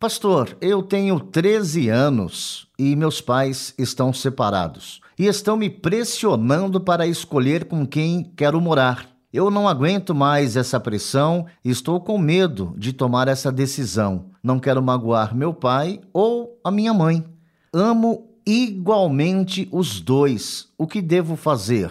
Pastor, eu tenho 13 anos e meus pais estão separados e estão me pressionando para escolher com quem quero morar. Eu não aguento mais essa pressão e estou com medo de tomar essa decisão. Não quero magoar meu pai ou a minha mãe. Amo igualmente os dois. O que devo fazer?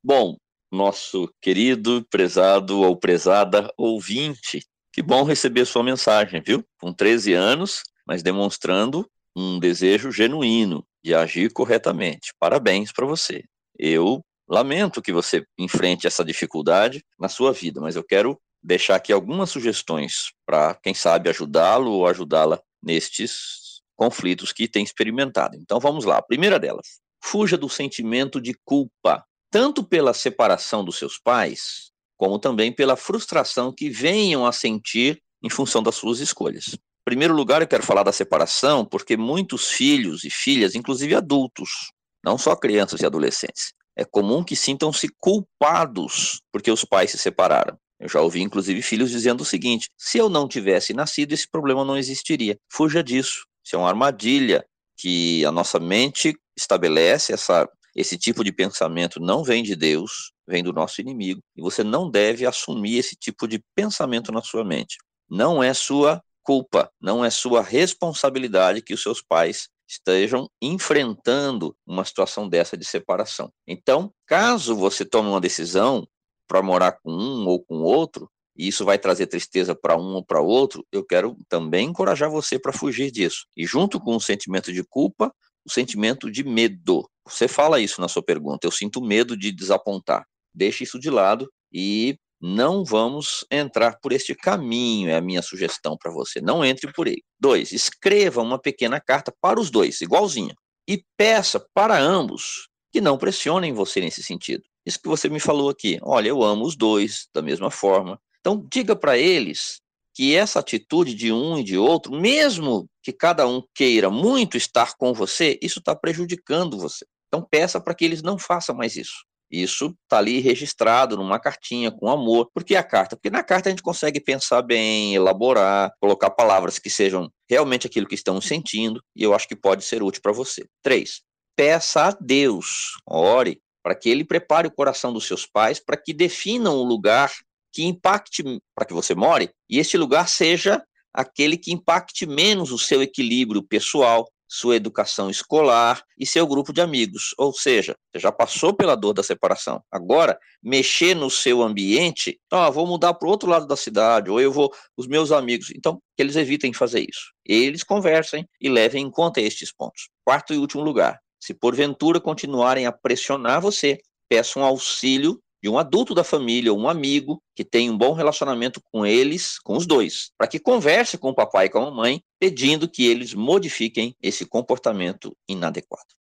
Bom, nosso querido, prezado ou prezada ouvinte que bom receber sua mensagem, viu? Com 13 anos, mas demonstrando um desejo genuíno de agir corretamente. Parabéns para você. Eu lamento que você enfrente essa dificuldade na sua vida, mas eu quero deixar aqui algumas sugestões para, quem sabe, ajudá-lo ou ajudá-la nestes conflitos que tem experimentado. Então vamos lá. A primeira delas: fuja do sentimento de culpa, tanto pela separação dos seus pais, como também pela frustração que venham a sentir em função das suas escolhas. Em primeiro lugar, eu quero falar da separação, porque muitos filhos e filhas, inclusive adultos, não só crianças e adolescentes, é comum que sintam-se culpados porque os pais se separaram. Eu já ouvi, inclusive, filhos dizendo o seguinte: se eu não tivesse nascido, esse problema não existiria. Fuja disso. Isso é uma armadilha que a nossa mente estabelece, essa esse tipo de pensamento não vem de Deus, vem do nosso inimigo, e você não deve assumir esse tipo de pensamento na sua mente. Não é sua culpa, não é sua responsabilidade que os seus pais estejam enfrentando uma situação dessa de separação. Então, caso você tome uma decisão para morar com um ou com outro, e isso vai trazer tristeza para um ou para outro, eu quero também encorajar você para fugir disso. E junto com o sentimento de culpa, o sentimento de medo. Você fala isso na sua pergunta, eu sinto medo de desapontar. Deixe isso de lado e não vamos entrar por este caminho, é a minha sugestão para você. Não entre por ele. Dois, escreva uma pequena carta para os dois, igualzinha, e peça para ambos que não pressionem você nesse sentido. Isso que você me falou aqui. Olha, eu amo os dois da mesma forma. Então, diga para eles que essa atitude de um e de outro, mesmo que cada um queira muito estar com você, isso está prejudicando você. Então peça para que eles não façam mais isso. Isso está ali registrado numa cartinha com amor. Por que a carta? Porque na carta a gente consegue pensar bem, elaborar, colocar palavras que sejam realmente aquilo que estamos sentindo, e eu acho que pode ser útil para você. Três, peça a Deus, ore, para que ele prepare o coração dos seus pais, para que definam o lugar que impacte para que você more, e este lugar seja aquele que impacte menos o seu equilíbrio pessoal, sua educação escolar e seu grupo de amigos. Ou seja, você já passou pela dor da separação. Agora, mexer no seu ambiente, ah, vou mudar para o outro lado da cidade, ou eu vou, os meus amigos. Então, que eles evitem fazer isso. Eles conversem e levem em conta estes pontos. Quarto e último lugar, se porventura continuarem a pressionar você, peça um auxílio de um adulto da família, um amigo, que tem um bom relacionamento com eles, com os dois, para que converse com o papai e com a mamãe, pedindo que eles modifiquem esse comportamento inadequado.